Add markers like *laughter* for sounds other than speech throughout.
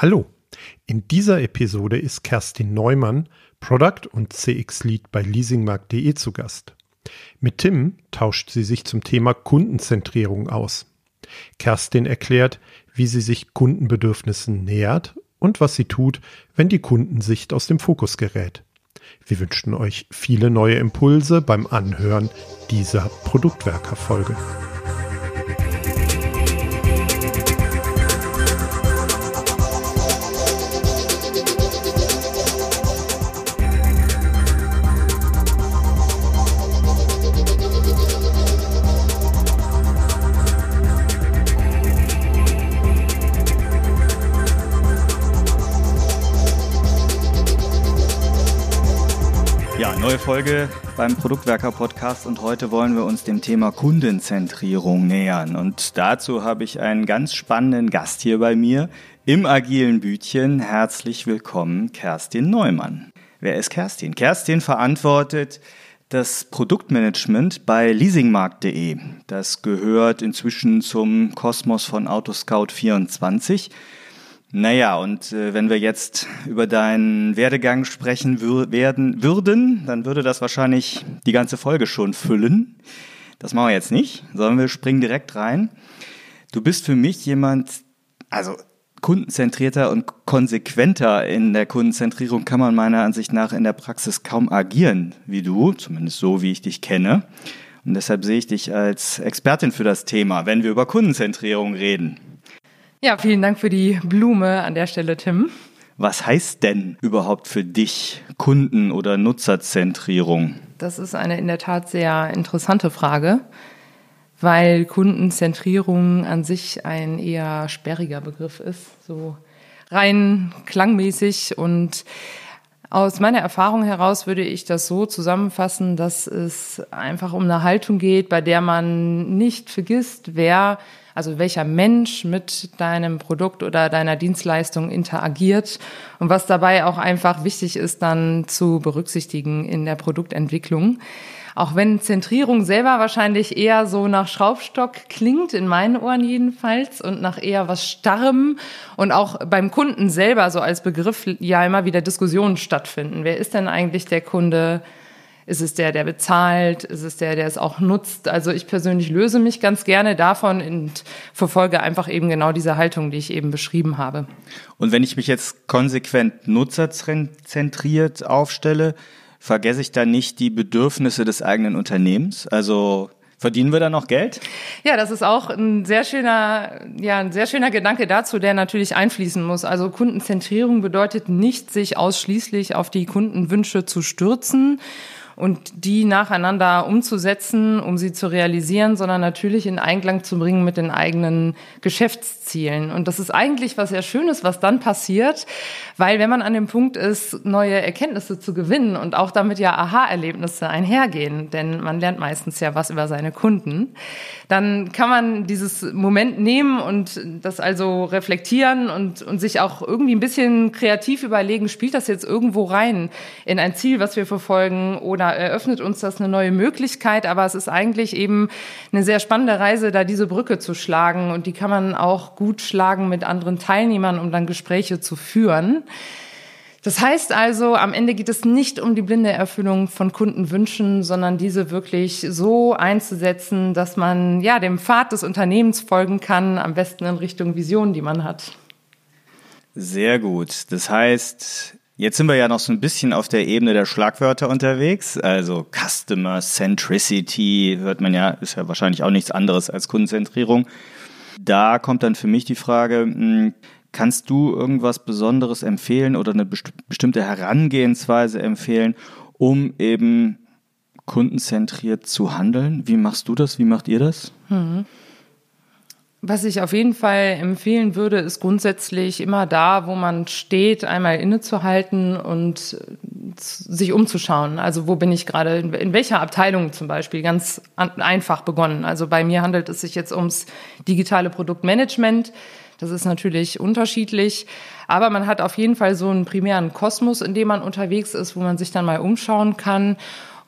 Hallo, in dieser Episode ist Kerstin Neumann, Product und CX Lead bei leasingmarkt.de zu Gast. Mit Tim tauscht sie sich zum Thema Kundenzentrierung aus. Kerstin erklärt, wie sie sich Kundenbedürfnissen nähert und was sie tut, wenn die Kundensicht aus dem Fokus gerät. Wir wünschen euch viele neue Impulse beim Anhören dieser Produktwerker-Folge. Neue Folge beim Produktwerker Podcast und heute wollen wir uns dem Thema Kundenzentrierung nähern. Und dazu habe ich einen ganz spannenden Gast hier bei mir im agilen Bütchen. Herzlich willkommen, Kerstin Neumann. Wer ist Kerstin? Kerstin verantwortet das Produktmanagement bei leasingmarkt.de. Das gehört inzwischen zum Kosmos von Autoscout24. Naja, und äh, wenn wir jetzt über deinen Werdegang sprechen wür werden, würden, dann würde das wahrscheinlich die ganze Folge schon füllen. Das machen wir jetzt nicht, sondern wir springen direkt rein. Du bist für mich jemand, also kundenzentrierter und konsequenter in der Kundenzentrierung kann man meiner Ansicht nach in der Praxis kaum agieren wie du, zumindest so, wie ich dich kenne. Und deshalb sehe ich dich als Expertin für das Thema, wenn wir über Kundenzentrierung reden. Ja, vielen Dank für die Blume an der Stelle, Tim. Was heißt denn überhaupt für dich Kunden- oder Nutzerzentrierung? Das ist eine in der Tat sehr interessante Frage, weil Kundenzentrierung an sich ein eher sperriger Begriff ist, so rein klangmäßig und aus meiner Erfahrung heraus würde ich das so zusammenfassen, dass es einfach um eine Haltung geht, bei der man nicht vergisst, wer also welcher Mensch mit deinem Produkt oder deiner Dienstleistung interagiert und was dabei auch einfach wichtig ist, dann zu berücksichtigen in der Produktentwicklung. Auch wenn Zentrierung selber wahrscheinlich eher so nach Schraubstock klingt, in meinen Ohren jedenfalls, und nach eher was Starrem und auch beim Kunden selber so als Begriff ja immer wieder Diskussionen stattfinden. Wer ist denn eigentlich der Kunde? Ist es der, der bezahlt? Ist es der, der es auch nutzt? Also ich persönlich löse mich ganz gerne davon und verfolge einfach eben genau diese Haltung, die ich eben beschrieben habe. Und wenn ich mich jetzt konsequent nutzerzentriert aufstelle, vergesse ich da nicht die Bedürfnisse des eigenen Unternehmens? Also Verdienen wir da noch Geld? Ja, das ist auch ein sehr schöner, ja, ein sehr schöner Gedanke dazu, der natürlich einfließen muss. Also Kundenzentrierung bedeutet nicht, sich ausschließlich auf die Kundenwünsche zu stürzen und die nacheinander umzusetzen, um sie zu realisieren, sondern natürlich in Einklang zu bringen mit den eigenen Geschäftszielen. Und das ist eigentlich was sehr Schönes, was dann passiert, weil wenn man an dem Punkt ist, neue Erkenntnisse zu gewinnen und auch damit ja Aha-Erlebnisse einhergehen, denn man lernt meistens ja was über seine Kunden, dann kann man dieses Moment nehmen und das also reflektieren und, und sich auch irgendwie ein bisschen kreativ überlegen, spielt das jetzt irgendwo rein in ein Ziel, was wir verfolgen oder eröffnet uns das eine neue Möglichkeit, aber es ist eigentlich eben eine sehr spannende Reise, da diese Brücke zu schlagen und die kann man auch gut schlagen mit anderen Teilnehmern, um dann Gespräche zu führen. Das heißt also, am Ende geht es nicht um die blinde Erfüllung von Kundenwünschen, sondern diese wirklich so einzusetzen, dass man ja dem Pfad des Unternehmens folgen kann, am besten in Richtung Vision, die man hat. Sehr gut. Das heißt, Jetzt sind wir ja noch so ein bisschen auf der Ebene der Schlagwörter unterwegs. Also Customer Centricity hört man ja, ist ja wahrscheinlich auch nichts anderes als Kundenzentrierung. Da kommt dann für mich die Frage, hm, kannst du irgendwas Besonderes empfehlen oder eine bestimmte Herangehensweise empfehlen, um eben kundenzentriert zu handeln? Wie machst du das? Wie macht ihr das? Mhm. Was ich auf jeden Fall empfehlen würde, ist grundsätzlich immer da, wo man steht, einmal innezuhalten und sich umzuschauen. Also wo bin ich gerade, in welcher Abteilung zum Beispiel, ganz einfach begonnen. Also bei mir handelt es sich jetzt ums digitale Produktmanagement. Das ist natürlich unterschiedlich, aber man hat auf jeden Fall so einen primären Kosmos, in dem man unterwegs ist, wo man sich dann mal umschauen kann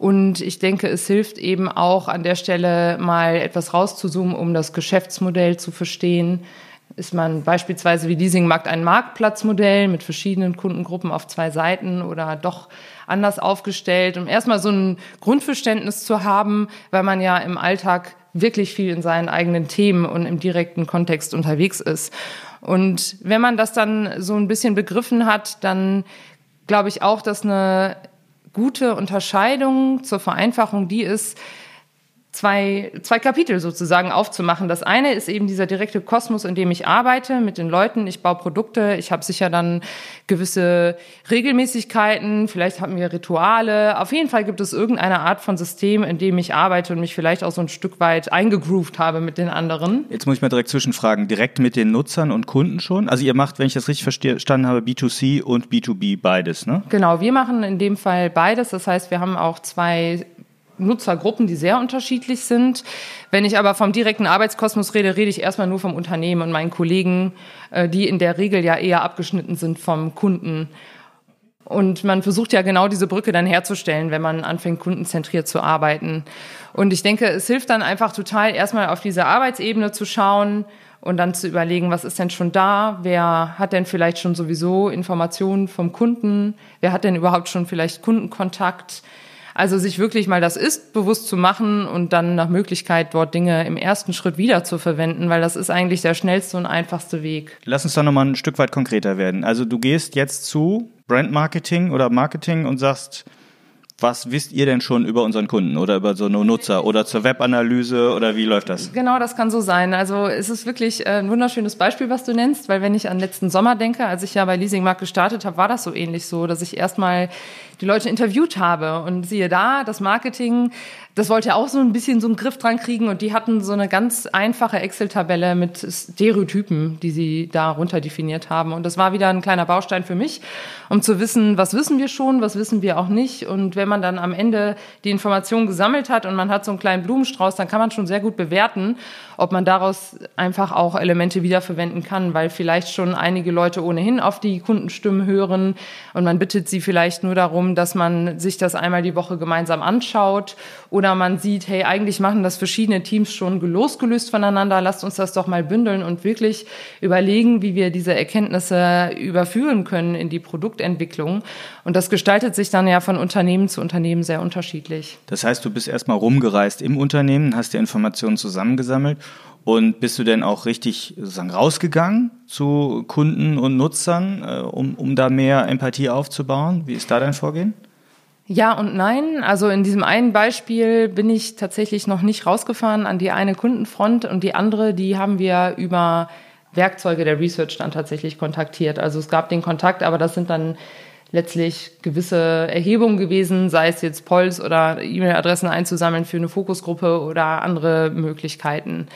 und ich denke, es hilft eben auch an der Stelle mal etwas rauszuzoomen, um das Geschäftsmodell zu verstehen. ist man beispielsweise wie Leasingmarkt ein Marktplatzmodell mit verschiedenen Kundengruppen auf zwei Seiten oder doch anders aufgestellt, um erstmal so ein Grundverständnis zu haben, weil man ja im Alltag wirklich viel in seinen eigenen Themen und im direkten Kontext unterwegs ist. Und wenn man das dann so ein bisschen begriffen hat, dann glaube ich auch, dass eine gute Unterscheidung zur Vereinfachung die ist, zwei, zwei Kapitel sozusagen aufzumachen. Das eine ist eben dieser direkte Kosmos, in dem ich arbeite mit den Leuten. Ich baue Produkte. Ich habe sicher dann gewisse Regelmäßigkeiten. Vielleicht haben wir Rituale. Auf jeden Fall gibt es irgendeine Art von System, in dem ich arbeite und mich vielleicht auch so ein Stück weit eingegroovt habe mit den anderen. Jetzt muss ich mal direkt zwischenfragen. Direkt mit den Nutzern und Kunden schon? Also ihr macht, wenn ich das richtig verstanden habe, B2C und B2B beides, ne? Genau. Wir machen in dem Fall beides. Das heißt, wir haben auch zwei Nutzergruppen, die sehr unterschiedlich sind. Wenn ich aber vom direkten Arbeitskosmos rede, rede ich erstmal nur vom Unternehmen und meinen Kollegen, äh, die in der Regel ja eher abgeschnitten sind vom Kunden. Und man versucht ja genau diese Brücke dann herzustellen, wenn man anfängt, kundenzentriert zu arbeiten. Und ich denke, es hilft dann einfach total, erstmal auf diese Arbeitsebene zu schauen und dann zu überlegen, was ist denn schon da? Wer hat denn vielleicht schon sowieso Informationen vom Kunden? Wer hat denn überhaupt schon vielleicht Kundenkontakt? Also sich wirklich mal das Ist bewusst zu machen und dann nach Möglichkeit dort Dinge im ersten Schritt wieder zu verwenden, weil das ist eigentlich der schnellste und einfachste Weg. Lass uns da nochmal ein Stück weit konkreter werden. Also du gehst jetzt zu Brand Marketing oder Marketing und sagst, was wisst ihr denn schon über unseren Kunden oder über so eine Nutzer oder zur Webanalyse oder wie läuft das? Genau, das kann so sein. Also es ist wirklich äh, ein wunderschönes Beispiel, was du nennst, weil wenn ich an letzten Sommer denke, als ich ja bei Leasingmarkt gestartet habe, war das so ähnlich so, dass ich erstmal die Leute interviewt habe und siehe da, das Marketing das wollte auch so ein bisschen so einen Griff dran kriegen und die hatten so eine ganz einfache Excel-Tabelle mit Stereotypen, die sie da runter definiert haben. Und das war wieder ein kleiner Baustein für mich, um zu wissen, was wissen wir schon, was wissen wir auch nicht. Und wenn man dann am Ende die Informationen gesammelt hat und man hat so einen kleinen Blumenstrauß, dann kann man schon sehr gut bewerten, ob man daraus einfach auch Elemente wiederverwenden kann, weil vielleicht schon einige Leute ohnehin auf die Kundenstimmen hören und man bittet sie vielleicht nur darum, dass man sich das einmal die Woche gemeinsam anschaut oder man sieht, hey, eigentlich machen das verschiedene Teams schon losgelöst voneinander, lasst uns das doch mal bündeln und wirklich überlegen, wie wir diese Erkenntnisse überführen können in die Produktentwicklung. Und das gestaltet sich dann ja von Unternehmen zu Unternehmen sehr unterschiedlich. Das heißt, du bist erstmal rumgereist im Unternehmen, hast die Informationen zusammengesammelt und bist du denn auch richtig sozusagen rausgegangen zu Kunden und Nutzern, äh, um, um da mehr Empathie aufzubauen? Wie ist da dein Vorgehen? Ja und nein. Also in diesem einen Beispiel bin ich tatsächlich noch nicht rausgefahren an die eine Kundenfront und die andere, die haben wir über Werkzeuge der Research dann tatsächlich kontaktiert. Also es gab den Kontakt, aber das sind dann letztlich gewisse Erhebungen gewesen, sei es jetzt Polls oder E-Mail-Adressen einzusammeln für eine Fokusgruppe oder andere Möglichkeiten.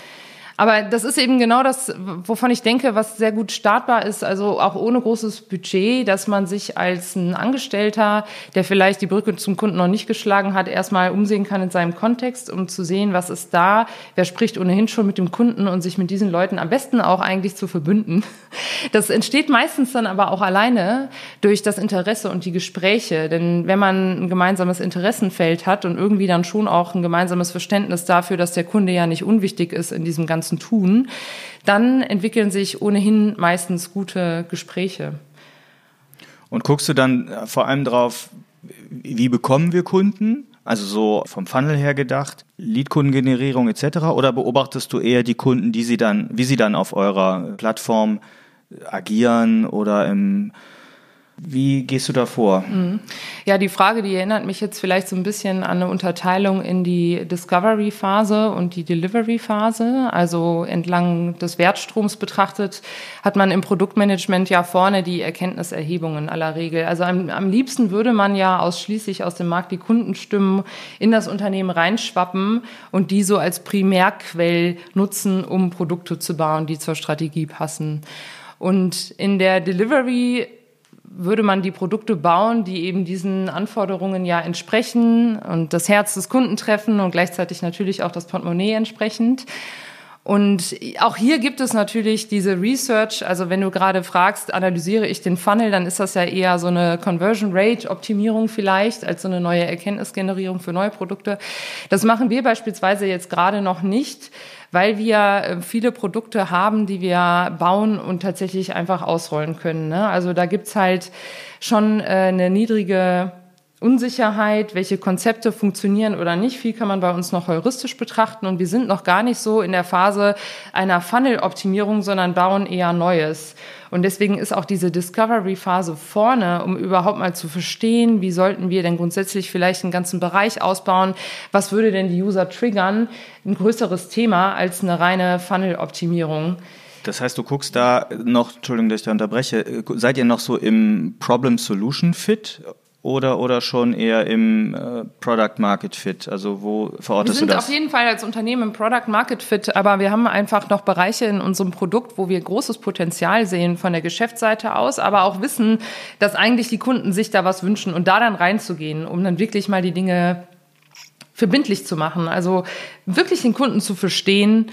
Aber das ist eben genau das, wovon ich denke, was sehr gut startbar ist, also auch ohne großes Budget, dass man sich als ein Angestellter, der vielleicht die Brücke zum Kunden noch nicht geschlagen hat, erstmal umsehen kann in seinem Kontext, um zu sehen, was ist da, wer spricht ohnehin schon mit dem Kunden und sich mit diesen Leuten am besten auch eigentlich zu verbünden. *laughs* Das entsteht meistens dann aber auch alleine durch das Interesse und die Gespräche. Denn wenn man ein gemeinsames Interessenfeld hat und irgendwie dann schon auch ein gemeinsames Verständnis dafür, dass der Kunde ja nicht unwichtig ist in diesem ganzen ganzen Tun, dann entwickeln sich ohnehin meistens gute Gespräche. Und guckst du dann vor allem drauf, wie bekommen wir Kunden? Also so vom Funnel her gedacht, Lead-Kundengenerierung etc. Oder beobachtest du eher die Kunden, die sie dann, wie sie dann auf eurer Plattform agieren oder im wie gehst du da vor? Mhm. Ja, die Frage, die erinnert mich jetzt vielleicht so ein bisschen an eine Unterteilung in die Discovery-Phase und die Delivery-Phase. Also entlang des Wertstroms betrachtet hat man im Produktmanagement ja vorne die Erkenntniserhebungen aller Regel. Also am, am liebsten würde man ja ausschließlich aus dem Markt die Kundenstimmen in das Unternehmen reinschwappen und die so als Primärquell nutzen, um Produkte zu bauen, die zur Strategie passen. Und in der Delivery würde man die Produkte bauen, die eben diesen Anforderungen ja entsprechen und das Herz des Kunden treffen und gleichzeitig natürlich auch das Portemonnaie entsprechend. Und auch hier gibt es natürlich diese Research. Also wenn du gerade fragst, analysiere ich den Funnel, dann ist das ja eher so eine Conversion Rate Optimierung vielleicht als so eine neue Erkenntnisgenerierung für neue Produkte. Das machen wir beispielsweise jetzt gerade noch nicht, weil wir äh, viele Produkte haben, die wir bauen und tatsächlich einfach ausrollen können. Ne? Also da gibt's halt schon äh, eine niedrige Unsicherheit, welche Konzepte funktionieren oder nicht. Viel kann man bei uns noch heuristisch betrachten und wir sind noch gar nicht so in der Phase einer Funnel-Optimierung, sondern bauen eher Neues. Und deswegen ist auch diese Discovery-Phase vorne, um überhaupt mal zu verstehen, wie sollten wir denn grundsätzlich vielleicht einen ganzen Bereich ausbauen, was würde denn die User triggern, ein größeres Thema als eine reine Funnel-Optimierung. Das heißt, du guckst da noch, Entschuldigung, dass ich da unterbreche, seid ihr noch so im Problem-Solution-Fit oder, oder schon eher im äh, Product Market Fit? Also wo verortest du das? Wir sind auf jeden Fall als Unternehmen im Product Market Fit, aber wir haben einfach noch Bereiche in unserem Produkt, wo wir großes Potenzial sehen von der Geschäftsseite aus, aber auch wissen, dass eigentlich die Kunden sich da was wünschen und da dann reinzugehen, um dann wirklich mal die Dinge verbindlich zu machen. Also wirklich den Kunden zu verstehen,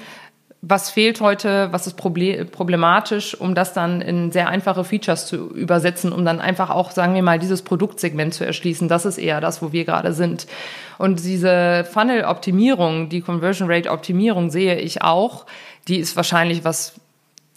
was fehlt heute, was ist problematisch, um das dann in sehr einfache Features zu übersetzen, um dann einfach auch, sagen wir mal, dieses Produktsegment zu erschließen. Das ist eher das, wo wir gerade sind. Und diese Funnel-Optimierung, die Conversion Rate-Optimierung sehe ich auch. Die ist wahrscheinlich was,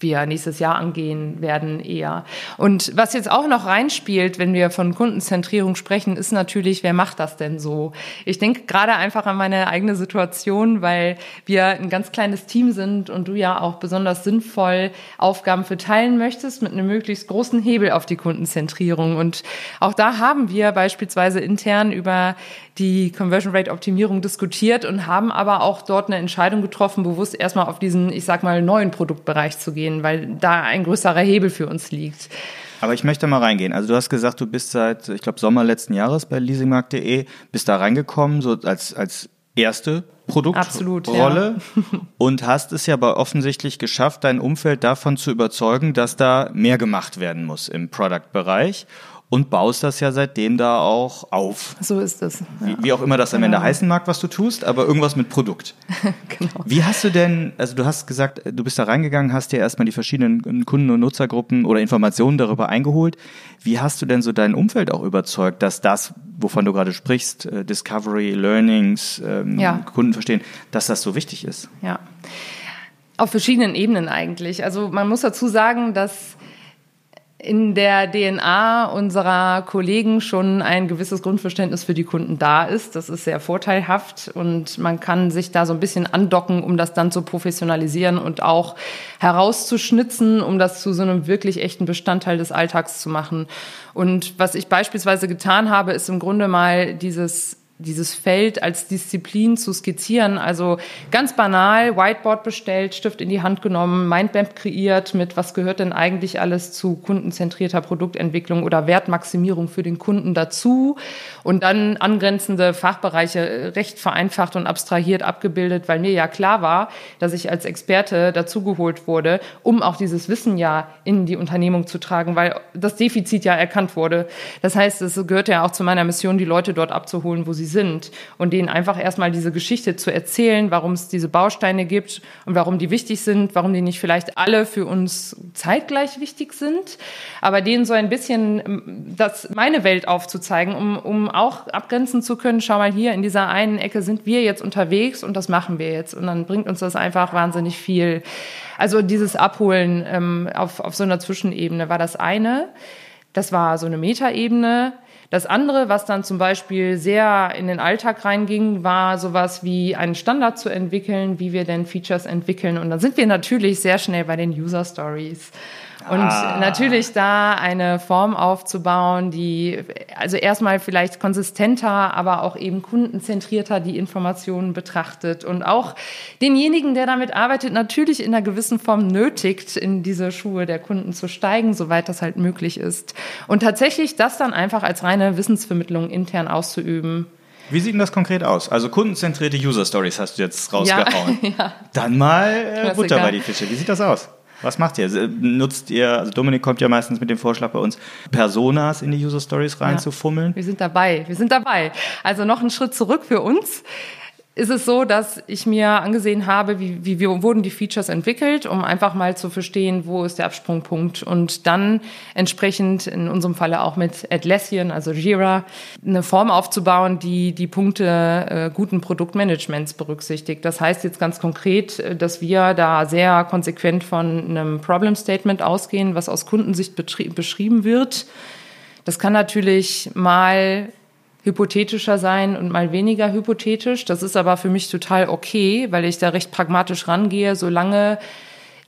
wir nächstes Jahr angehen werden eher. Und was jetzt auch noch reinspielt, wenn wir von Kundenzentrierung sprechen, ist natürlich, wer macht das denn so? Ich denke gerade einfach an meine eigene Situation, weil wir ein ganz kleines Team sind und du ja auch besonders sinnvoll Aufgaben verteilen möchtest mit einem möglichst großen Hebel auf die Kundenzentrierung. Und auch da haben wir beispielsweise intern über die Conversion Rate Optimierung diskutiert und haben aber auch dort eine Entscheidung getroffen, bewusst erstmal auf diesen, ich sag mal, neuen Produktbereich zu gehen, weil da ein größerer Hebel für uns liegt. Aber ich möchte mal reingehen. Also du hast gesagt, du bist seit, ich glaube, Sommer letzten Jahres bei leasingmarkt.de, bist da reingekommen, so als, als erste Produktrolle ja. *laughs* und hast es ja aber offensichtlich geschafft, dein Umfeld davon zu überzeugen, dass da mehr gemacht werden muss im Product-Bereich und baust das ja seitdem da auch auf. So ist es. Ja. Wie, wie, auch immer das am Ende ja. heißen mag, was du tust, aber irgendwas mit Produkt. *laughs* genau. Wie hast du denn, also du hast gesagt, du bist da reingegangen, hast dir erstmal die verschiedenen Kunden- und Nutzergruppen oder Informationen darüber eingeholt. Wie hast du denn so dein Umfeld auch überzeugt, dass das, wovon du gerade sprichst, äh, Discovery, Learnings, ähm, ja. Kunden verstehen, dass das so wichtig ist? Ja. Auf verschiedenen Ebenen eigentlich. Also man muss dazu sagen, dass in der DNA unserer Kollegen schon ein gewisses Grundverständnis für die Kunden da ist. Das ist sehr vorteilhaft und man kann sich da so ein bisschen andocken, um das dann zu professionalisieren und auch herauszuschnitzen, um das zu so einem wirklich echten Bestandteil des Alltags zu machen. Und was ich beispielsweise getan habe, ist im Grunde mal dieses dieses Feld als Disziplin zu skizzieren. Also ganz banal, Whiteboard bestellt, Stift in die Hand genommen, Mindmap kreiert mit, was gehört denn eigentlich alles zu kundenzentrierter Produktentwicklung oder Wertmaximierung für den Kunden dazu und dann angrenzende Fachbereiche recht vereinfacht und abstrahiert abgebildet, weil mir ja klar war, dass ich als Experte dazugeholt wurde, um auch dieses Wissen ja in die Unternehmung zu tragen, weil das Defizit ja erkannt wurde. Das heißt, es gehört ja auch zu meiner Mission, die Leute dort abzuholen, wo sie sie sind und denen einfach erstmal diese Geschichte zu erzählen, warum es diese Bausteine gibt und warum die wichtig sind, warum die nicht vielleicht alle für uns zeitgleich wichtig sind, aber denen so ein bisschen ähm, das, meine Welt aufzuzeigen, um, um auch abgrenzen zu können, schau mal hier in dieser einen Ecke sind wir jetzt unterwegs und das machen wir jetzt und dann bringt uns das einfach wahnsinnig viel. Also dieses Abholen ähm, auf, auf so einer Zwischenebene war das eine. Das war so eine Metaebene. Das andere, was dann zum Beispiel sehr in den Alltag reinging, war sowas wie einen Standard zu entwickeln, wie wir denn Features entwickeln. Und dann sind wir natürlich sehr schnell bei den User Stories. Und ah. natürlich da eine Form aufzubauen, die also erstmal vielleicht konsistenter, aber auch eben kundenzentrierter die Informationen betrachtet und auch denjenigen, der damit arbeitet, natürlich in einer gewissen Form nötigt, in diese Schuhe der Kunden zu steigen, soweit das halt möglich ist. Und tatsächlich das dann einfach als reine Wissensvermittlung intern auszuüben. Wie sieht denn das konkret aus? Also kundenzentrierte User Stories hast du jetzt rausgehauen. Ja, *laughs* ja. Dann mal äh, Butter bei die Fische. Wie sieht das aus? Was macht ihr? Also, nutzt ihr, also Dominik kommt ja meistens mit dem Vorschlag bei uns, Personas in die User Stories reinzufummeln? Ja, wir sind dabei, wir sind dabei. Also noch einen Schritt zurück für uns. Ist es so, dass ich mir angesehen habe, wie, wie, wie wurden die Features entwickelt, um einfach mal zu verstehen, wo ist der Absprungpunkt und dann entsprechend in unserem Falle auch mit Atlassian, also Jira, eine Form aufzubauen, die die Punkte äh, guten Produktmanagements berücksichtigt. Das heißt jetzt ganz konkret, äh, dass wir da sehr konsequent von einem Problem Statement ausgehen, was aus Kundensicht beschrieben wird. Das kann natürlich mal hypothetischer sein und mal weniger hypothetisch. Das ist aber für mich total okay, weil ich da recht pragmatisch rangehe, solange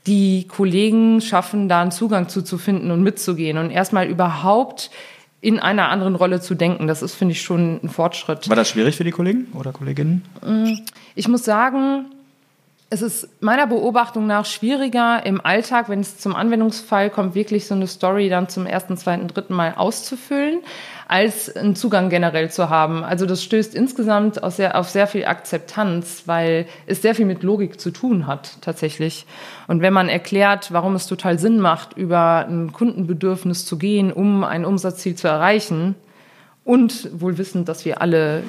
die Kollegen schaffen, da einen Zugang zu, zu finden und mitzugehen und erstmal überhaupt in einer anderen Rolle zu denken. Das ist, finde ich, schon ein Fortschritt. War das schwierig für die Kollegen oder Kolleginnen? Ich muss sagen, es ist meiner Beobachtung nach schwieriger im Alltag, wenn es zum Anwendungsfall kommt, wirklich so eine Story dann zum ersten, zweiten, dritten Mal auszufüllen als einen Zugang generell zu haben. Also das stößt insgesamt auf sehr, auf sehr viel Akzeptanz, weil es sehr viel mit Logik zu tun hat tatsächlich. Und wenn man erklärt, warum es total Sinn macht, über ein Kundenbedürfnis zu gehen, um ein Umsatzziel zu erreichen und wohl wissend, dass wir alle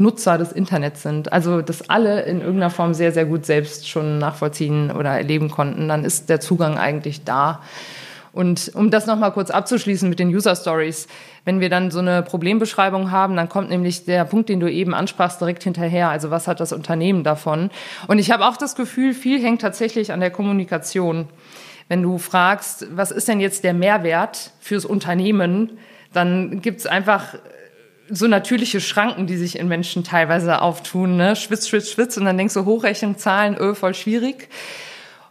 Nutzer des Internets sind, also das alle in irgendeiner Form sehr, sehr gut selbst schon nachvollziehen oder erleben konnten, dann ist der Zugang eigentlich da. Und um das nochmal kurz abzuschließen mit den User Stories, wenn wir dann so eine Problembeschreibung haben, dann kommt nämlich der Punkt, den du eben ansprachst, direkt hinterher. Also was hat das Unternehmen davon? Und ich habe auch das Gefühl, viel hängt tatsächlich an der Kommunikation. Wenn du fragst, was ist denn jetzt der Mehrwert fürs Unternehmen, dann gibt's einfach so natürliche Schranken, die sich in Menschen teilweise auftun. Ne? Schwitz, schwitz, schwitz und dann denkst du, Hochrechnung, Zahlen, öh, voll schwierig.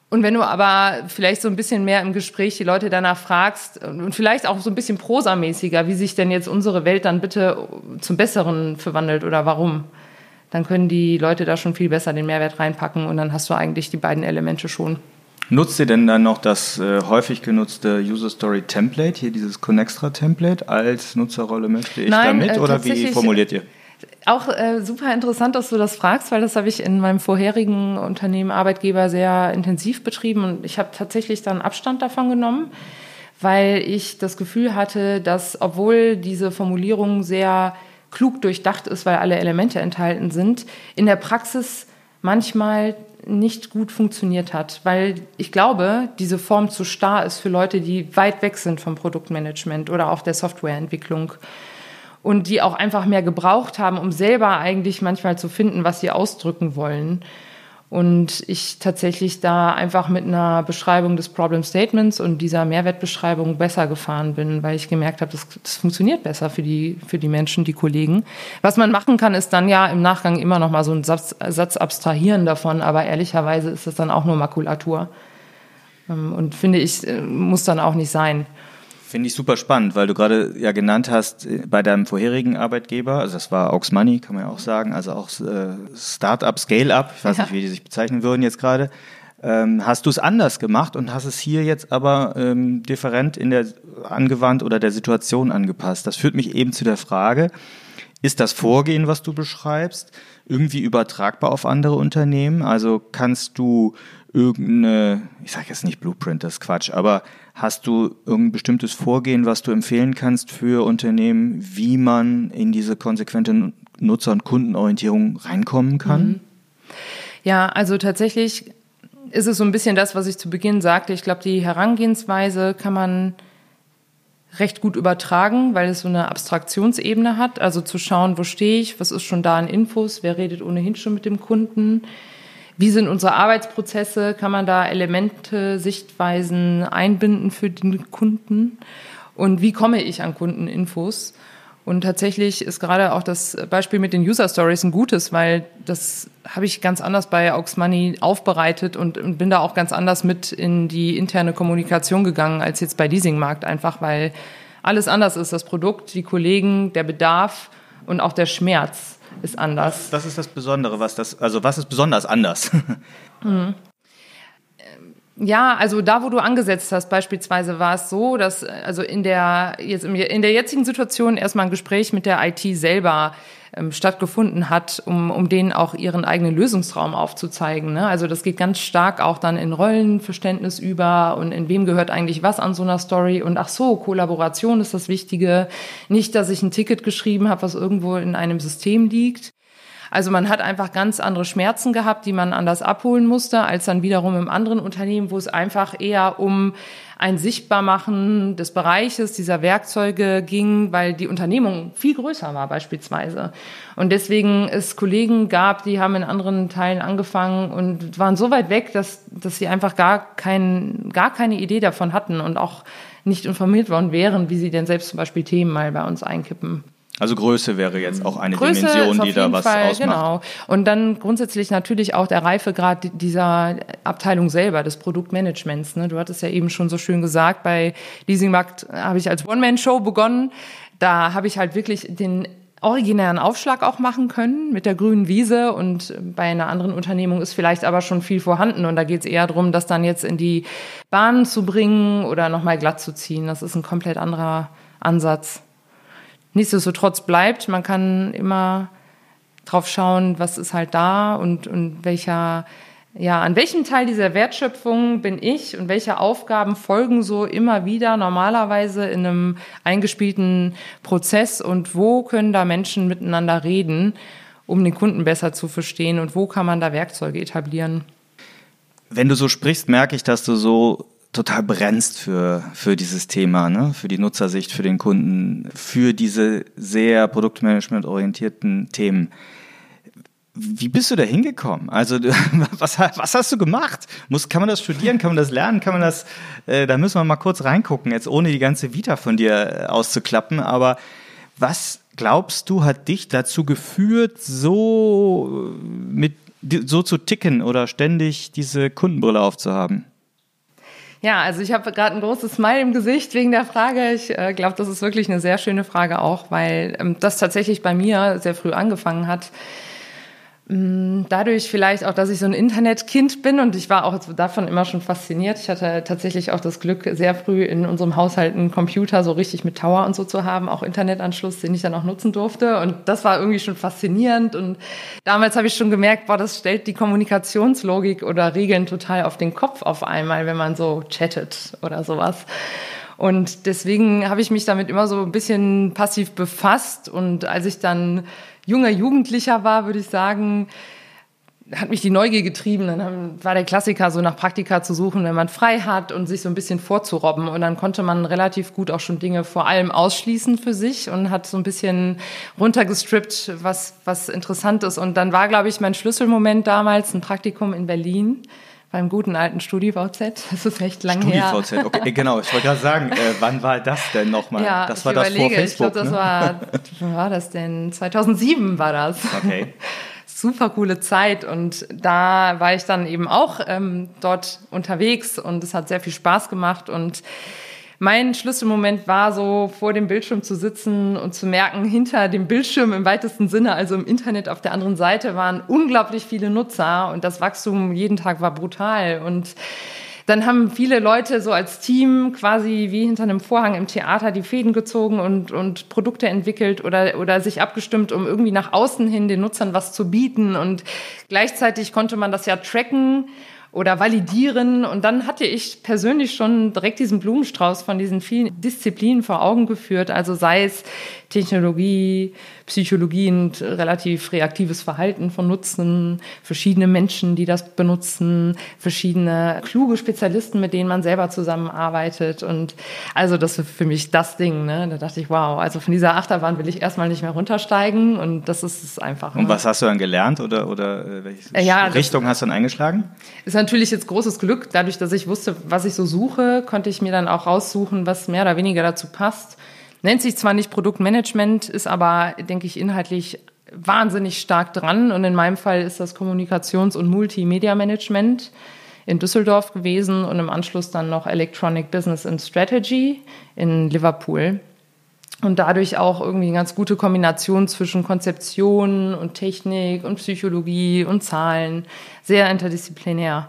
Und wenn du aber vielleicht so ein bisschen mehr im Gespräch die Leute danach fragst und vielleicht auch so ein bisschen prosamäßiger, wie sich denn jetzt unsere Welt dann bitte zum Besseren verwandelt oder warum, dann können die Leute da schon viel besser den Mehrwert reinpacken und dann hast du eigentlich die beiden Elemente schon. Nutzt ihr denn dann noch das äh, häufig genutzte User Story Template, hier dieses Connextra Template als Nutzerrolle möchte ich Nein, damit äh, oder wie formuliert ihr? Auch äh, super interessant, dass du das fragst, weil das habe ich in meinem vorherigen Unternehmen Arbeitgeber sehr intensiv betrieben und ich habe tatsächlich dann Abstand davon genommen, weil ich das Gefühl hatte, dass obwohl diese Formulierung sehr klug durchdacht ist, weil alle Elemente enthalten sind, in der Praxis manchmal nicht gut funktioniert hat, weil ich glaube, diese Form zu starr ist für Leute, die weit weg sind vom Produktmanagement oder auch der Softwareentwicklung und die auch einfach mehr gebraucht haben, um selber eigentlich manchmal zu finden, was sie ausdrücken wollen. Und ich tatsächlich da einfach mit einer Beschreibung des Problem Statements und dieser Mehrwertbeschreibung besser gefahren bin, weil ich gemerkt habe, das, das funktioniert besser für die, für die Menschen, die Kollegen. Was man machen kann, ist dann ja im Nachgang immer noch mal so einen Satz, Satz abstrahieren davon, aber ehrlicherweise ist das dann auch nur Makulatur. Ähm, und finde ich, äh, muss dann auch nicht sein. Finde ich super spannend, weil du gerade ja genannt hast, äh, bei deinem vorherigen Arbeitgeber, also das war Aux Money, kann man ja auch sagen, also auch äh, Startup, Scale-Up, ich weiß ja. nicht, wie die sich bezeichnen würden jetzt gerade, ähm, hast du es anders gemacht und hast es hier jetzt aber ähm, different in der angewandt oder der Situation angepasst. Das führt mich eben zu der Frage, ist das Vorgehen, was du beschreibst, irgendwie übertragbar auf andere Unternehmen? Also kannst du irgendeine, ich sage jetzt nicht Blueprint, das ist Quatsch, aber hast du irgendein bestimmtes Vorgehen, was du empfehlen kannst für Unternehmen, wie man in diese konsequente Nutzer- und Kundenorientierung reinkommen kann? Mhm. Ja, also tatsächlich ist es so ein bisschen das, was ich zu Beginn sagte. Ich glaube, die Herangehensweise kann man recht gut übertragen, weil es so eine Abstraktionsebene hat. Also zu schauen, wo stehe ich, was ist schon da an Infos, wer redet ohnehin schon mit dem Kunden, wie sind unsere Arbeitsprozesse? Kann man da Elemente, Sichtweisen einbinden für den Kunden? Und wie komme ich an Kundeninfos? Und tatsächlich ist gerade auch das Beispiel mit den User Stories ein gutes, weil das habe ich ganz anders bei Aux Money aufbereitet und bin da auch ganz anders mit in die interne Kommunikation gegangen als jetzt bei Leasingmarkt, einfach weil alles anders ist. Das Produkt, die Kollegen, der Bedarf und auch der Schmerz ist anders. Was, ist das Besondere? Was das, also was ist besonders anders? *laughs* mhm. Ja, also da, wo du angesetzt hast, beispielsweise war es so, dass also in der jetzt in der jetzigen Situation erstmal ein Gespräch mit der IT selber ähm, stattgefunden hat, um, um denen auch ihren eigenen Lösungsraum aufzuzeigen. Ne? Also das geht ganz stark auch dann in Rollenverständnis über und in wem gehört eigentlich was an so einer Story und ach so, Kollaboration ist das Wichtige. Nicht, dass ich ein Ticket geschrieben habe, was irgendwo in einem System liegt. Also man hat einfach ganz andere Schmerzen gehabt, die man anders abholen musste, als dann wiederum im anderen Unternehmen, wo es einfach eher um ein Sichtbarmachen des Bereiches dieser Werkzeuge ging, weil die Unternehmung viel größer war beispielsweise. Und deswegen es Kollegen gab, die haben in anderen Teilen angefangen und waren so weit weg, dass, dass sie einfach gar, kein, gar keine Idee davon hatten und auch nicht informiert worden wären, wie sie denn selbst zum Beispiel Themen mal bei uns einkippen. Also Größe wäre jetzt auch eine Größe Dimension, die da was Fall, ausmacht. Genau. Und dann grundsätzlich natürlich auch der Reifegrad dieser Abteilung selber, des Produktmanagements. Ne? Du hattest ja eben schon so schön gesagt, bei Leasingmarkt habe ich als One-Man-Show begonnen. Da habe ich halt wirklich den originären Aufschlag auch machen können mit der grünen Wiese und bei einer anderen Unternehmung ist vielleicht aber schon viel vorhanden und da geht es eher darum, das dann jetzt in die Bahn zu bringen oder nochmal glatt zu ziehen. Das ist ein komplett anderer Ansatz. Nichtsdestotrotz bleibt, man kann immer drauf schauen, was ist halt da und, und welcher, ja, an welchem Teil dieser Wertschöpfung bin ich und welche Aufgaben folgen so immer wieder normalerweise in einem eingespielten Prozess und wo können da Menschen miteinander reden, um den Kunden besser zu verstehen und wo kann man da Werkzeuge etablieren. Wenn du so sprichst, merke ich, dass du so total brennst für, für dieses Thema, ne? für die Nutzersicht, für den Kunden, für diese sehr produktmanagement-orientierten Themen. Wie bist du da hingekommen? Also *laughs* was, was hast du gemacht? Muss, kann man das studieren? Kann man das lernen? Kann man das? Äh, da müssen wir mal kurz reingucken, jetzt ohne die ganze Vita von dir äh, auszuklappen. Aber was glaubst du hat dich dazu geführt, so mit so zu ticken oder ständig diese Kundenbrille aufzuhaben? Ja, also ich habe gerade ein großes Smile im Gesicht wegen der Frage. Ich äh, glaube, das ist wirklich eine sehr schöne Frage auch, weil ähm, das tatsächlich bei mir sehr früh angefangen hat. Mm, dadurch vielleicht auch, dass ich so ein Internetkind bin und ich war auch davon immer schon fasziniert. Ich hatte tatsächlich auch das Glück, sehr früh in unserem Haushalt einen Computer so richtig mit Tower und so zu haben, auch Internetanschluss, den ich dann auch nutzen durfte. Und das war irgendwie schon faszinierend. Und damals habe ich schon gemerkt, boah, das stellt die Kommunikationslogik oder Regeln total auf den Kopf auf einmal, wenn man so chattet oder sowas. Und deswegen habe ich mich damit immer so ein bisschen passiv befasst. Und als ich dann junger Jugendlicher war, würde ich sagen, hat mich die Neugier getrieben. Dann war der Klassiker, so nach Praktika zu suchen, wenn man frei hat und sich so ein bisschen vorzurobben. Und dann konnte man relativ gut auch schon Dinge vor allem ausschließen für sich und hat so ein bisschen runtergestrippt, was, was interessant ist. Und dann war, glaube ich, mein Schlüsselmoment damals ein Praktikum in Berlin beim guten alten StudiVZ. Das ist echt lang Studi her. StudiVZ, okay, genau. Ich wollte gerade sagen, äh, wann war das denn nochmal? Ja, das war das vor Facebook. Ich glaube, das ne? war, wann war das denn? 2007 war das. Okay. *laughs* Super coole Zeit und da war ich dann eben auch ähm, dort unterwegs und es hat sehr viel Spaß gemacht und mein Schlüsselmoment war so, vor dem Bildschirm zu sitzen und zu merken, hinter dem Bildschirm im weitesten Sinne, also im Internet auf der anderen Seite, waren unglaublich viele Nutzer und das Wachstum jeden Tag war brutal und dann haben viele Leute so als Team quasi wie hinter einem Vorhang im Theater die Fäden gezogen und, und Produkte entwickelt oder, oder sich abgestimmt, um irgendwie nach außen hin den Nutzern was zu bieten. Und gleichzeitig konnte man das ja tracken oder validieren. Und dann hatte ich persönlich schon direkt diesen Blumenstrauß von diesen vielen Disziplinen vor Augen geführt. Also sei es Technologie, Psychologie und relativ reaktives Verhalten von Nutzen, verschiedene Menschen, die das benutzen, verschiedene kluge Spezialisten, mit denen man selber zusammenarbeitet. Und also das ist für mich das Ding. Ne? Da dachte ich, wow, also von dieser Achterbahn will ich erstmal nicht mehr runtersteigen und das ist es einfach. Und ne? was hast du dann gelernt oder, oder äh, welche ja, Richtung hast du dann eingeschlagen? Ist natürlich jetzt großes Glück. Dadurch, dass ich wusste, was ich so suche, konnte ich mir dann auch raussuchen, was mehr oder weniger dazu passt. Nennt sich zwar nicht Produktmanagement, ist aber, denke ich, inhaltlich wahnsinnig stark dran. Und in meinem Fall ist das Kommunikations- und Multimedia-Management in Düsseldorf gewesen und im Anschluss dann noch Electronic Business and Strategy in Liverpool. Und dadurch auch irgendwie eine ganz gute Kombination zwischen Konzeption und Technik und Psychologie und Zahlen. Sehr interdisziplinär.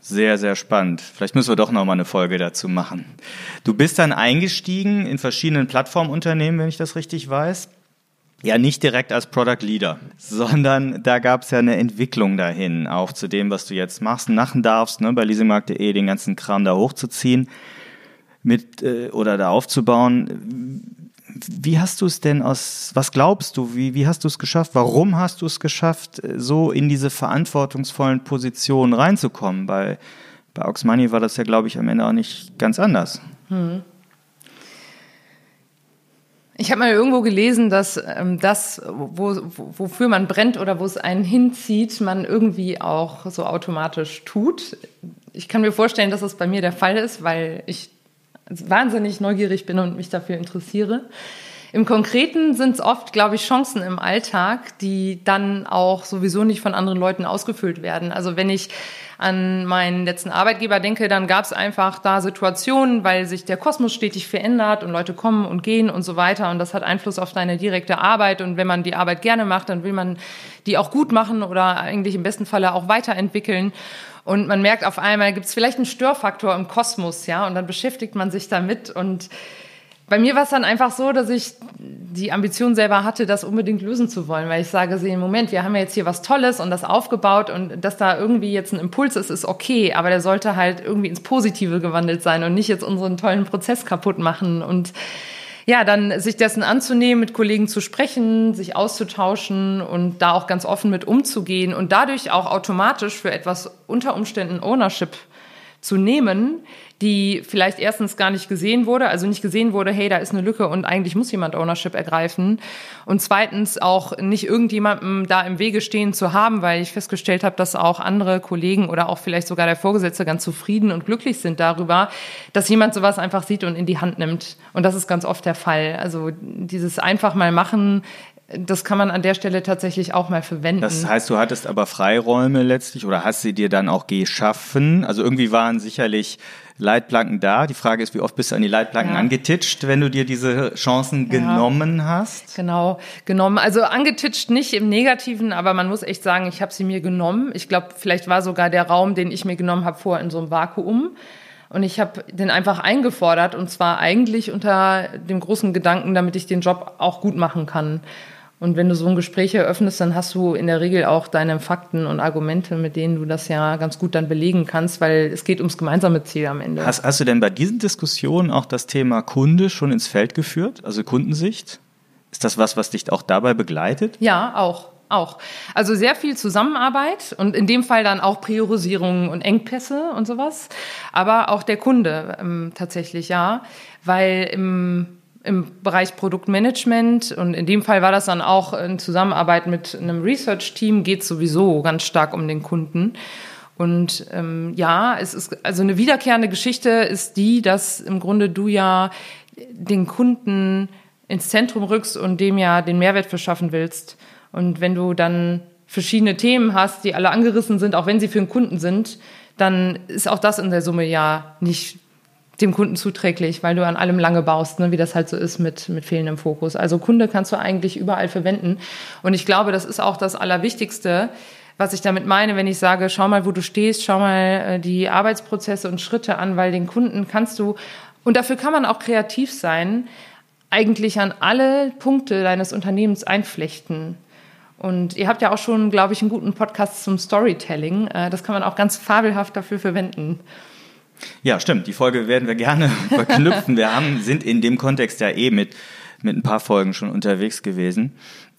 Sehr, sehr spannend. Vielleicht müssen wir doch noch mal eine Folge dazu machen. Du bist dann eingestiegen in verschiedenen Plattformunternehmen, wenn ich das richtig weiß. Ja, nicht direkt als Product Leader, sondern da gab es ja eine Entwicklung dahin, auch zu dem, was du jetzt machst, machen darfst, ne, bei leasingmarkt.de den ganzen Kram da hochzuziehen mit äh, oder da aufzubauen. wie hast du es denn aus, was glaubst du, wie, wie hast du es geschafft? Warum hast du es geschafft, so in diese verantwortungsvollen Positionen reinzukommen? Bei, bei Oxmoney war das ja, glaube ich, am Ende auch nicht ganz anders. Hm. Ich habe mal irgendwo gelesen, dass ähm, das, wo, wofür man brennt oder wo es einen hinzieht, man irgendwie auch so automatisch tut. Ich kann mir vorstellen, dass das bei mir der Fall ist, weil ich wahnsinnig neugierig bin und mich dafür interessiere. Im Konkreten sind es oft, glaube ich, Chancen im Alltag, die dann auch sowieso nicht von anderen Leuten ausgefüllt werden. Also wenn ich an meinen letzten Arbeitgeber denke, dann gab es einfach da Situationen, weil sich der Kosmos stetig verändert und Leute kommen und gehen und so weiter. Und das hat Einfluss auf deine direkte Arbeit. Und wenn man die Arbeit gerne macht, dann will man die auch gut machen oder eigentlich im besten Falle auch weiterentwickeln. Und man merkt auf einmal, gibt es vielleicht einen Störfaktor im Kosmos, ja, und dann beschäftigt man sich damit und bei mir war es dann einfach so, dass ich die Ambition selber hatte, das unbedingt lösen zu wollen, weil ich sage, im Moment, wir haben ja jetzt hier was Tolles und das aufgebaut und dass da irgendwie jetzt ein Impuls ist, ist okay, aber der sollte halt irgendwie ins Positive gewandelt sein und nicht jetzt unseren tollen Prozess kaputt machen. Und ja, dann sich dessen anzunehmen, mit Kollegen zu sprechen, sich auszutauschen und da auch ganz offen mit umzugehen und dadurch auch automatisch für etwas unter Umständen Ownership zu nehmen, die vielleicht erstens gar nicht gesehen wurde, also nicht gesehen wurde, hey, da ist eine Lücke und eigentlich muss jemand Ownership ergreifen. Und zweitens auch nicht irgendjemandem da im Wege stehen zu haben, weil ich festgestellt habe, dass auch andere Kollegen oder auch vielleicht sogar der Vorgesetzte ganz zufrieden und glücklich sind darüber, dass jemand sowas einfach sieht und in die Hand nimmt. Und das ist ganz oft der Fall. Also dieses einfach mal machen das kann man an der Stelle tatsächlich auch mal verwenden. Das heißt, du hattest aber Freiräume letztlich oder hast sie dir dann auch geschaffen? Also irgendwie waren sicherlich Leitplanken da. Die Frage ist, wie oft bist du an die Leitplanken ja. angetitscht, wenn du dir diese Chancen ja. genommen hast? Genau, genommen. Also angetitscht nicht im Negativen, aber man muss echt sagen, ich habe sie mir genommen. Ich glaube, vielleicht war sogar der Raum, den ich mir genommen habe, vor in so einem Vakuum. Und ich habe den einfach eingefordert und zwar eigentlich unter dem großen Gedanken, damit ich den Job auch gut machen kann. Und wenn du so ein Gespräch eröffnest, dann hast du in der Regel auch deine Fakten und Argumente, mit denen du das ja ganz gut dann belegen kannst, weil es geht ums gemeinsame Ziel am Ende. Hast, hast du denn bei diesen Diskussionen auch das Thema Kunde schon ins Feld geführt, also Kundensicht? Ist das was, was dich auch dabei begleitet? Ja, auch. Auch. Also sehr viel Zusammenarbeit und in dem Fall dann auch Priorisierung und Engpässe und sowas. Aber auch der Kunde ähm, tatsächlich, ja. Weil im im Bereich Produktmanagement und in dem Fall war das dann auch in Zusammenarbeit mit einem Research-Team, geht sowieso ganz stark um den Kunden. Und ähm, ja, es ist also eine wiederkehrende Geschichte ist die, dass im Grunde du ja den Kunden ins Zentrum rückst und dem ja den Mehrwert verschaffen willst. Und wenn du dann verschiedene Themen hast, die alle angerissen sind, auch wenn sie für den Kunden sind, dann ist auch das in der Summe ja nicht dem Kunden zuträglich, weil du an allem lange baust, ne, wie das halt so ist mit, mit fehlendem Fokus. Also Kunde kannst du eigentlich überall verwenden. Und ich glaube, das ist auch das Allerwichtigste, was ich damit meine, wenn ich sage, schau mal, wo du stehst, schau mal äh, die Arbeitsprozesse und Schritte an, weil den Kunden kannst du, und dafür kann man auch kreativ sein, eigentlich an alle Punkte deines Unternehmens einflechten. Und ihr habt ja auch schon, glaube ich, einen guten Podcast zum Storytelling. Äh, das kann man auch ganz fabelhaft dafür verwenden. Ja, stimmt. Die Folge werden wir gerne *laughs* verknüpfen. wir haben, sind in dem Kontext ja eh mit, mit ein paar Folgen schon unterwegs gewesen.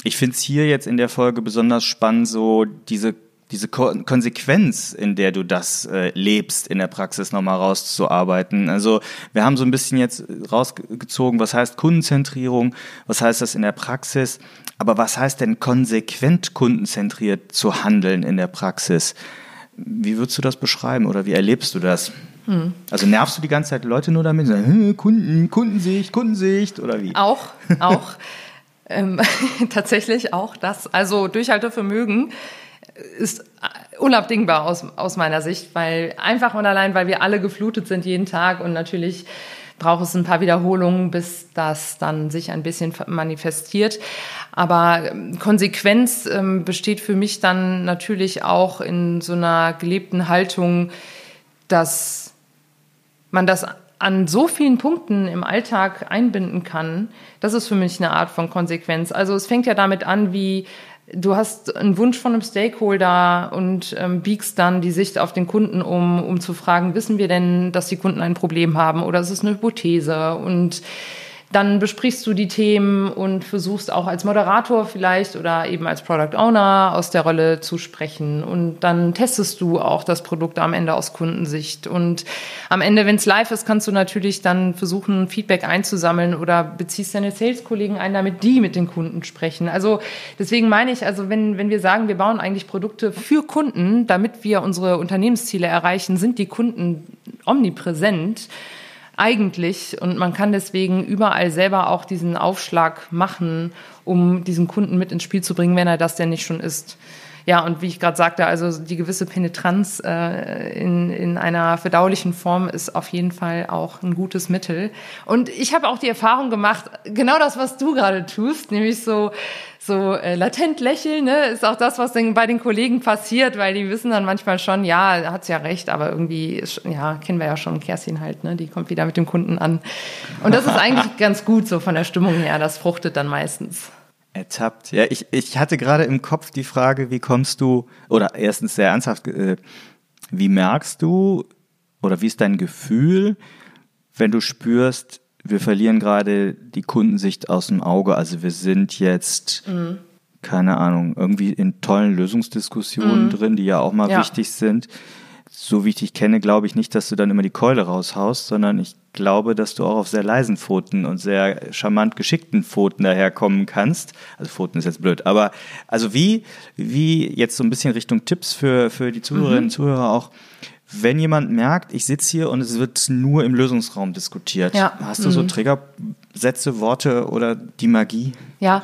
Ich finde es hier jetzt in der Folge besonders spannend, so diese diese Ko Konsequenz, in der du das äh, lebst, in der Praxis nochmal rauszuarbeiten. Also wir haben so ein bisschen jetzt rausgezogen, was heißt Kundenzentrierung, was heißt das in der Praxis, aber was heißt denn konsequent kundenzentriert zu handeln in der Praxis? Wie würdest du das beschreiben oder wie erlebst du das? Hm. Also nervst du die ganze Zeit Leute nur damit, sagen, Kunden, Kundensicht, Kundensicht oder wie? Auch, *laughs* auch. ähm, *laughs* tatsächlich auch das. Also Durchhaltevermögen ist unabdingbar aus, aus meiner Sicht, weil einfach und allein, weil wir alle geflutet sind jeden Tag und natürlich braucht es ein paar Wiederholungen, bis das dann sich ein bisschen manifestiert. Aber ähm, Konsequenz ähm, besteht für mich dann natürlich auch in so einer gelebten Haltung, dass man das an so vielen Punkten im Alltag einbinden kann, das ist für mich eine Art von Konsequenz. Also es fängt ja damit an, wie du hast einen Wunsch von einem Stakeholder und ähm, biegst dann die Sicht auf den Kunden um, um zu fragen, wissen wir denn, dass die Kunden ein Problem haben oder ist es eine Hypothese? Und dann besprichst du die Themen und versuchst auch als Moderator vielleicht oder eben als Product Owner aus der Rolle zu sprechen. Und dann testest du auch das Produkt am Ende aus Kundensicht. Und am Ende, wenn es live ist, kannst du natürlich dann versuchen, Feedback einzusammeln oder beziehst deine Sales-Kollegen ein, damit die mit den Kunden sprechen. Also deswegen meine ich, also wenn, wenn wir sagen, wir bauen eigentlich Produkte für Kunden, damit wir unsere Unternehmensziele erreichen, sind die Kunden omnipräsent eigentlich. Und man kann deswegen überall selber auch diesen Aufschlag machen, um diesen Kunden mit ins Spiel zu bringen, wenn er das denn nicht schon ist. Ja, und wie ich gerade sagte, also die gewisse Penetranz äh, in, in einer verdaulichen Form ist auf jeden Fall auch ein gutes Mittel. Und ich habe auch die Erfahrung gemacht, genau das, was du gerade tust, nämlich so so äh, latent lächeln, ne, ist auch das, was denn bei den Kollegen passiert, weil die wissen dann manchmal schon, ja, hat's ja recht, aber irgendwie, ist, ja, kennen wir ja schon Kerstin halt, ne, die kommt wieder mit dem Kunden an. Und das ist eigentlich *laughs* ganz gut so von der Stimmung her, das fruchtet dann meistens. Ertappt. Ja, ich, ich hatte gerade im Kopf die Frage, wie kommst du, oder erstens sehr ernsthaft, äh, wie merkst du oder wie ist dein Gefühl, wenn du spürst, wir verlieren gerade die Kundensicht aus dem Auge. Also wir sind jetzt, mhm. keine Ahnung, irgendwie in tollen Lösungsdiskussionen mhm. drin, die ja auch mal ja. wichtig sind. So wie ich dich kenne, glaube ich nicht, dass du dann immer die Keule raushaust, sondern ich glaube, dass du auch auf sehr leisen Pfoten und sehr charmant geschickten Pfoten daherkommen kannst. Also Pfoten ist jetzt blöd, aber also wie, wie jetzt so ein bisschen Richtung Tipps für, für die Zuhörerinnen und mhm. Zuhörer auch, wenn jemand merkt, ich sitze hier und es wird nur im Lösungsraum diskutiert, ja. hast du so mhm. Triggersätze, Worte oder die Magie? Ja,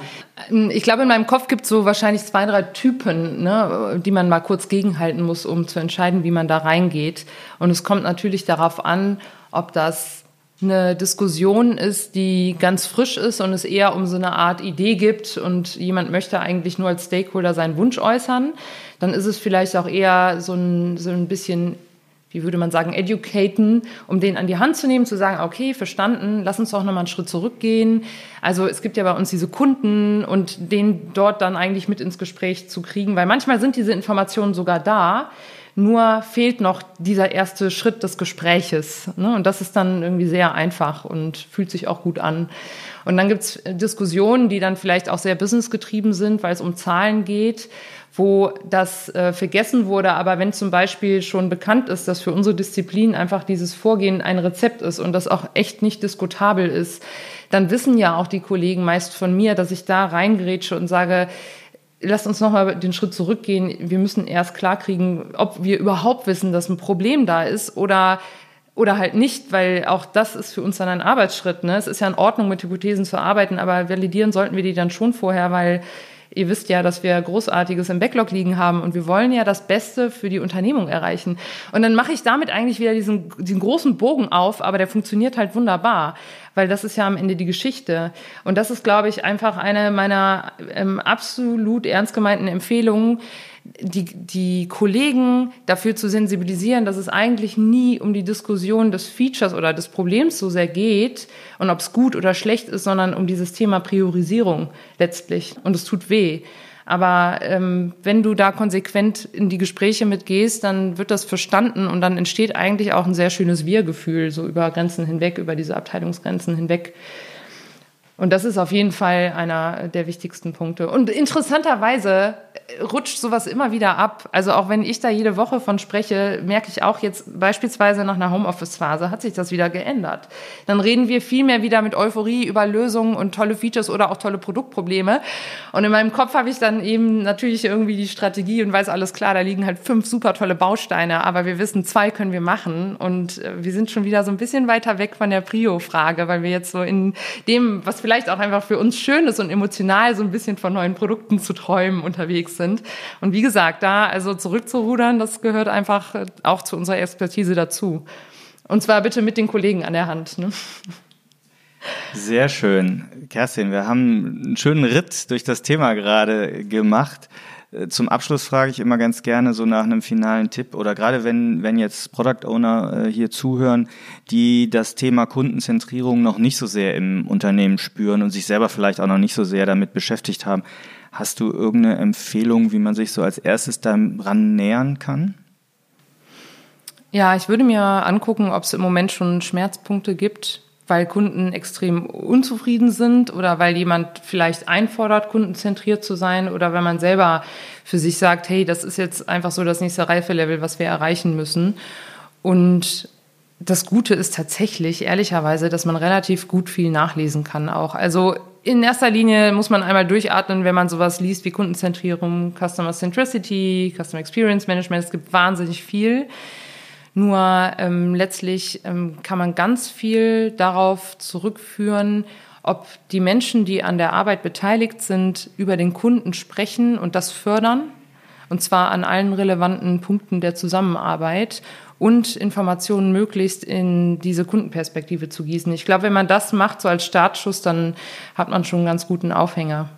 ähm, ich glaube, in meinem Kopf gibt es so wahrscheinlich zwei, drei Typen, ne, die man mal kurz gegenhalten muss, um zu entscheiden, wie man da reingeht. Und es kommt natürlich darauf an, ob das eine Diskussion ist, die ganz frisch ist und es eher um so eine Art Idee gibt und jemand möchte eigentlich nur als Stakeholder seinen Wunsch äußern, dann ist es vielleicht auch eher so ein, so ein bisschen wie würde man sagen, educaten, um den an die Hand zu nehmen, zu sagen, okay, verstanden, lass uns doch nochmal einen Schritt zurückgehen. Also es gibt ja bei uns diese Kunden und den dort dann eigentlich mit ins Gespräch zu kriegen, weil manchmal sind diese Informationen sogar da, nur fehlt noch dieser erste Schritt des Gespräches. Ne? Und das ist dann irgendwie sehr einfach und fühlt sich auch gut an. Und dann gibt's Diskussionen, die dann vielleicht auch sehr businessgetrieben sind, weil es um Zahlen geht wo das äh, vergessen wurde. Aber wenn zum Beispiel schon bekannt ist, dass für unsere Disziplin einfach dieses Vorgehen ein Rezept ist und das auch echt nicht diskutabel ist, dann wissen ja auch die Kollegen meist von mir, dass ich da reingerätsche und sage, lasst uns nochmal den Schritt zurückgehen. Wir müssen erst klarkriegen, ob wir überhaupt wissen, dass ein Problem da ist oder oder halt nicht, weil auch das ist für uns dann ein Arbeitsschritt. Ne? Es ist ja in Ordnung, mit Hypothesen zu arbeiten, aber validieren sollten wir die dann schon vorher, weil Ihr wisst ja, dass wir Großartiges im Backlog liegen haben und wir wollen ja das Beste für die Unternehmung erreichen. Und dann mache ich damit eigentlich wieder diesen, diesen großen Bogen auf, aber der funktioniert halt wunderbar, weil das ist ja am Ende die Geschichte. Und das ist, glaube ich, einfach eine meiner ähm, absolut ernst gemeinten Empfehlungen, die, die Kollegen dafür zu sensibilisieren, dass es eigentlich nie um die Diskussion des Features oder des Problems so sehr geht und ob es gut oder schlecht ist, sondern um dieses Thema Priorisierung letztlich. Und es tut weh. Aber ähm, wenn du da konsequent in die Gespräche mitgehst, dann wird das verstanden und dann entsteht eigentlich auch ein sehr schönes Wir-Gefühl, so über Grenzen hinweg, über diese Abteilungsgrenzen hinweg. Und das ist auf jeden Fall einer der wichtigsten Punkte. Und interessanterweise rutscht sowas immer wieder ab. Also auch wenn ich da jede Woche von spreche, merke ich auch jetzt beispielsweise nach einer Homeoffice-Phase hat sich das wieder geändert. Dann reden wir viel mehr wieder mit Euphorie über Lösungen und tolle Features oder auch tolle Produktprobleme. Und in meinem Kopf habe ich dann eben natürlich irgendwie die Strategie und weiß alles klar, da liegen halt fünf super tolle Bausteine, aber wir wissen, zwei können wir machen. Und äh, wir sind schon wieder so ein bisschen weiter weg von der Prio-Frage, weil wir jetzt so in dem, was vielleicht auch einfach für uns schön ist und emotional so ein bisschen von neuen Produkten zu träumen unterwegs sind. Und wie gesagt, da also zurückzurudern, das gehört einfach auch zu unserer Expertise dazu. Und zwar bitte mit den Kollegen an der Hand. Ne? Sehr schön. Kerstin, wir haben einen schönen Ritt durch das Thema gerade gemacht. Äh, zum Abschluss frage ich immer ganz gerne so nach einem finalen Tipp oder gerade wenn, wenn jetzt Product Owner äh, hier zuhören, die das Thema Kundenzentrierung noch nicht so sehr im Unternehmen spüren und sich selber vielleicht auch noch nicht so sehr damit beschäftigt haben. Hast du irgendeine Empfehlung, wie man sich so als erstes daran nähern kann? Ja, ich würde mir angucken, ob es im Moment schon Schmerzpunkte gibt, weil Kunden extrem unzufrieden sind oder weil jemand vielleicht einfordert, kundenzentriert zu sein oder wenn man selber für sich sagt, hey, das ist jetzt einfach so das nächste Reifelevel, was wir erreichen müssen. Und das Gute ist tatsächlich, ehrlicherweise, dass man relativ gut viel nachlesen kann auch. Also in erster Linie muss man einmal durchatmen, wenn man sowas liest wie Kundenzentrierung, Customer Centricity, Customer Experience Management. Es gibt wahnsinnig viel. Nur ähm, letztlich ähm, kann man ganz viel darauf zurückführen, ob die Menschen, die an der Arbeit beteiligt sind, über den Kunden sprechen und das fördern. Und zwar an allen relevanten Punkten der Zusammenarbeit und Informationen möglichst in diese Kundenperspektive zu gießen. Ich glaube, wenn man das macht, so als Startschuss, dann hat man schon einen ganz guten Aufhänger.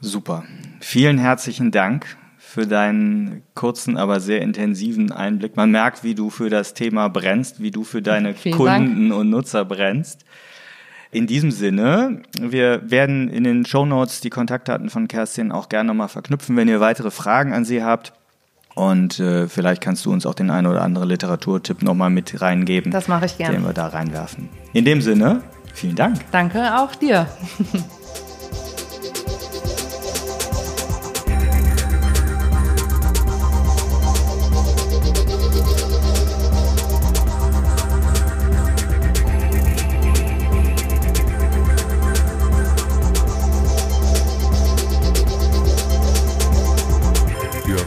Super. Vielen herzlichen Dank für deinen kurzen, aber sehr intensiven Einblick. Man merkt, wie du für das Thema brennst, wie du für deine Vielen Kunden Dank. und Nutzer brennst. In diesem Sinne, wir werden in den Show Notes die Kontaktdaten von Kerstin auch gerne nochmal verknüpfen, wenn ihr weitere Fragen an sie habt. Und äh, vielleicht kannst du uns auch den einen oder anderen Literaturtipp nochmal mit reingeben. Das mache ich gerne. Den wir da reinwerfen. In dem Sinne, vielen Dank. Danke auch dir. *laughs*